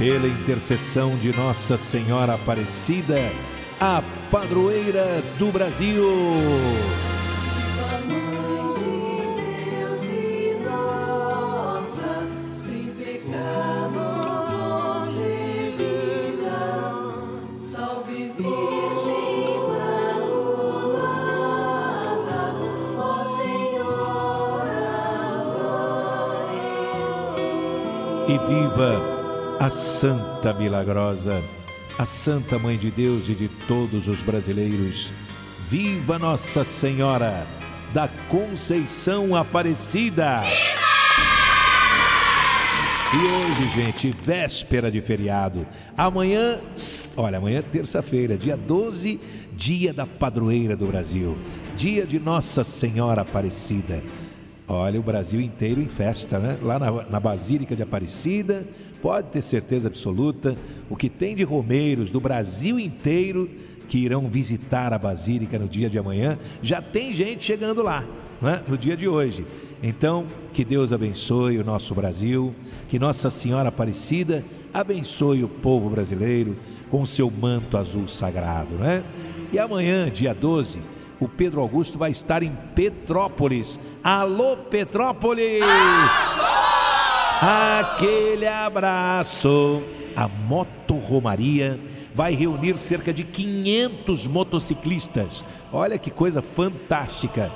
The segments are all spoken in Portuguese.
Pela intercessão de Nossa Senhora Aparecida, a padroeira do Brasil. Viva a Santa Milagrosa, a Santa Mãe de Deus e de todos os brasileiros. Viva Nossa Senhora da Conceição Aparecida! E hoje, gente, véspera de feriado. Amanhã, olha, amanhã é terça-feira, dia 12, dia da padroeira do Brasil, dia de Nossa Senhora Aparecida. Olha, o Brasil inteiro em festa, né? Lá na, na Basílica de Aparecida, pode ter certeza absoluta, o que tem de romeiros do Brasil inteiro que irão visitar a Basílica no dia de amanhã, já tem gente chegando lá, né? No dia de hoje. Então, que Deus abençoe o nosso Brasil, que Nossa Senhora Aparecida abençoe o povo brasileiro com o seu manto azul sagrado, né? E amanhã, dia 12, o Pedro Augusto vai estar em Petrópolis. Alô, Petrópolis! Aquele abraço. A Moto Romaria vai reunir cerca de 500 motociclistas. Olha que coisa fantástica.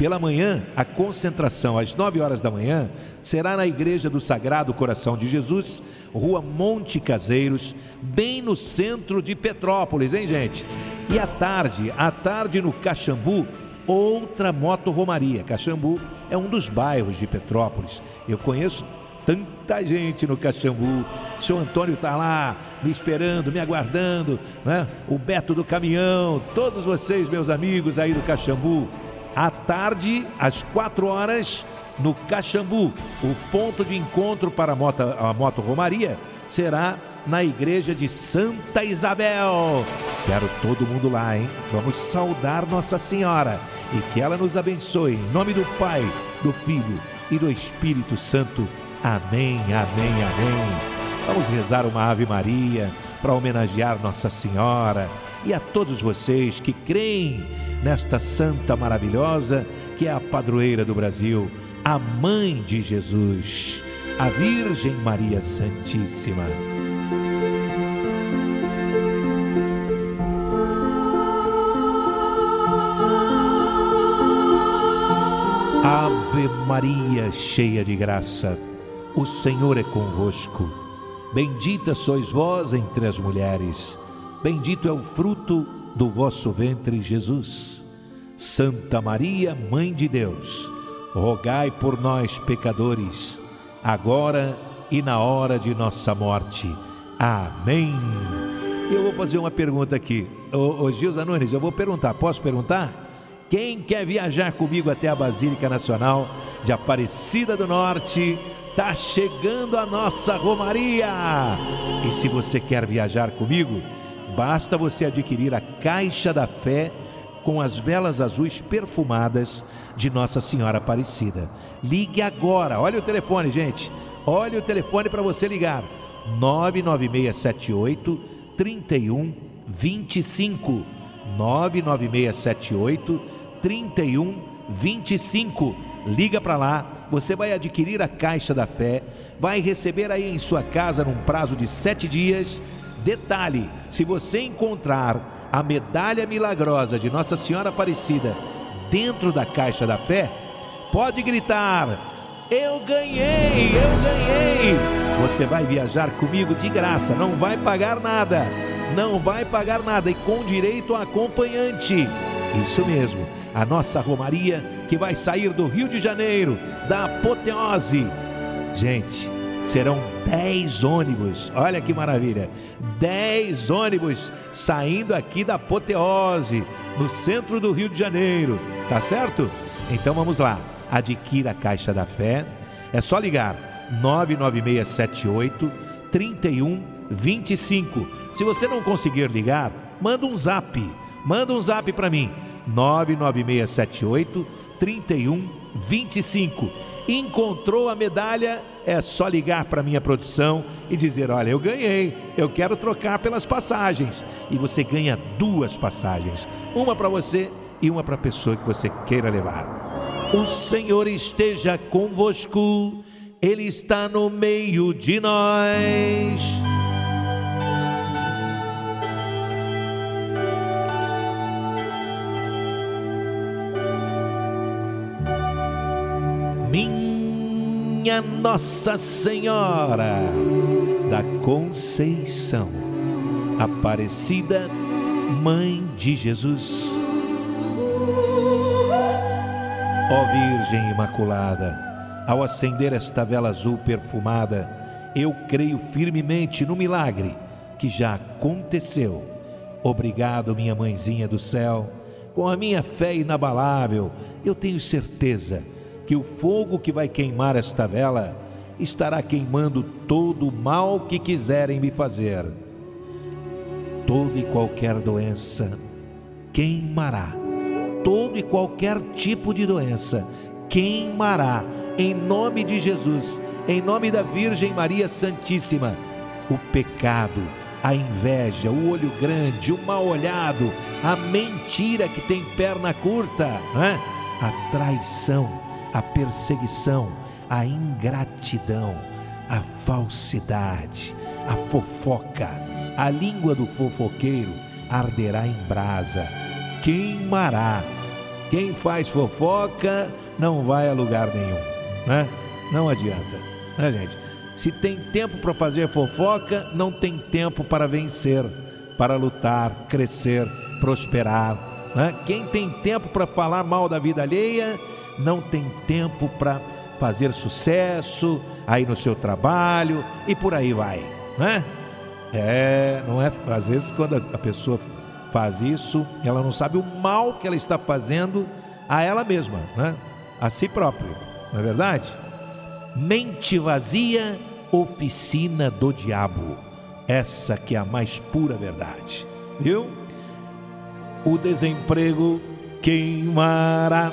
Pela manhã, a concentração às 9 horas da manhã será na Igreja do Sagrado Coração de Jesus, Rua Monte Caseiros, bem no centro de Petrópolis, hein, gente? E à tarde, à tarde no Caxambu, outra moto romaria. Caxambu é um dos bairros de Petrópolis. Eu conheço tanta gente no Caxambu. O senhor Antônio está lá me esperando, me aguardando, né? O Beto do Caminhão, todos vocês, meus amigos aí do Caxambu. À tarde, às quatro horas, no Caxambu, o ponto de encontro para a moto, a moto Romaria será na igreja de Santa Isabel. Quero todo mundo lá, hein? Vamos saudar Nossa Senhora e que ela nos abençoe. Em nome do Pai, do Filho e do Espírito Santo. Amém, amém, amém. Vamos rezar uma Ave Maria para homenagear Nossa Senhora e a todos vocês que creem nesta santa maravilhosa que é a padroeira do Brasil, a mãe de Jesus, a Virgem Maria Santíssima. Ave Maria, cheia de graça, o Senhor é convosco. Bendita sois vós entre as mulheres, bendito é o fruto do vosso ventre, Jesus. Santa Maria, Mãe de Deus, rogai por nós, pecadores, agora e na hora de nossa morte. Amém. Eu vou fazer uma pergunta aqui. Ô, ô Gilza Nunes, eu vou perguntar, posso perguntar? Quem quer viajar comigo até a Basílica Nacional de Aparecida do Norte? Tá chegando a nossa Romaria! E se você quer viajar comigo, basta você adquirir a Caixa da Fé com as velas azuis perfumadas de Nossa Senhora Aparecida. Ligue agora, olha o telefone, gente. Olha o telefone para você ligar. 99678 3125. 99678 3125. Liga para lá, você vai adquirir a Caixa da Fé, vai receber aí em sua casa num prazo de sete dias. Detalhe: se você encontrar a medalha milagrosa de Nossa Senhora Aparecida dentro da Caixa da Fé, pode gritar: Eu ganhei, eu ganhei! Você vai viajar comigo de graça, não vai pagar nada, não vai pagar nada e com direito a acompanhante. Isso mesmo, a nossa Romaria que vai sair do Rio de Janeiro, da apoteose. Gente, serão 10 ônibus. Olha que maravilha! 10 ônibus saindo aqui da Apoteose, no centro do Rio de Janeiro. Tá certo? Então vamos lá. Adquira a Caixa da Fé. É só ligar 99678 3125. Se você não conseguir ligar, manda um zap. Manda um zap para mim. 99678 3125. Encontrou a medalha? É só ligar para minha produção e dizer: "Olha, eu ganhei. Eu quero trocar pelas passagens". E você ganha duas passagens, uma para você e uma para a pessoa que você queira levar. O Senhor esteja convosco. Ele está no meio de nós. Minha Nossa Senhora da Conceição, Aparecida, Mãe de Jesus. Ó Virgem Imaculada, ao acender esta vela azul perfumada, eu creio firmemente no milagre que já aconteceu. Obrigado, minha mãezinha do céu. Com a minha fé inabalável, eu tenho certeza que o fogo que vai queimar esta vela estará queimando todo o mal que quiserem me fazer. Toda e qualquer doença queimará. Todo e qualquer tipo de doença queimará em nome de Jesus, em nome da Virgem Maria Santíssima. O pecado, a inveja, o olho grande, o mal olhado, a mentira que tem perna curta, né? a traição, a perseguição, a ingratidão, a falsidade, a fofoca, a língua do fofoqueiro arderá em brasa, queimará. Quem faz fofoca não vai a lugar nenhum, né? Não adianta, né, gente? Se tem tempo para fazer fofoca, não tem tempo para vencer, para lutar, crescer, prosperar. Né? Quem tem tempo para falar mal da vida alheia, não tem tempo para fazer sucesso aí no seu trabalho e por aí vai, né? É, não é? Às vezes quando a pessoa faz isso, ela não sabe o mal que ela está fazendo a ela mesma, né? A si próprio, não é verdade? Mente vazia, oficina do diabo. Essa que é a mais pura verdade, viu? O desemprego queimará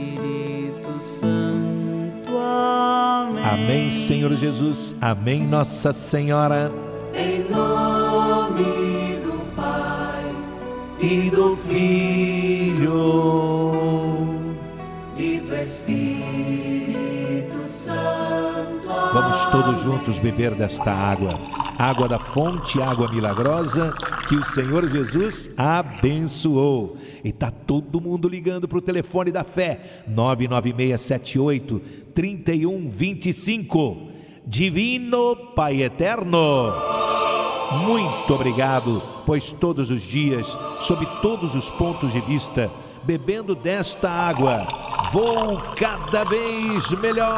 Amém. Senhor Jesus. Amém, Nossa Senhora. Em nome do Pai E do Filho. e do Espírito Santo. Vamos todos juntos beber desta água, água da fonte, água milagrosa que o Senhor Jesus abençoou. E tá todo mundo ligando para o telefone da fé, 99678 3125. Divino Pai Eterno. Muito obrigado, pois todos os dias, sob todos os pontos de vista, bebendo desta água, vou cada vez melhor.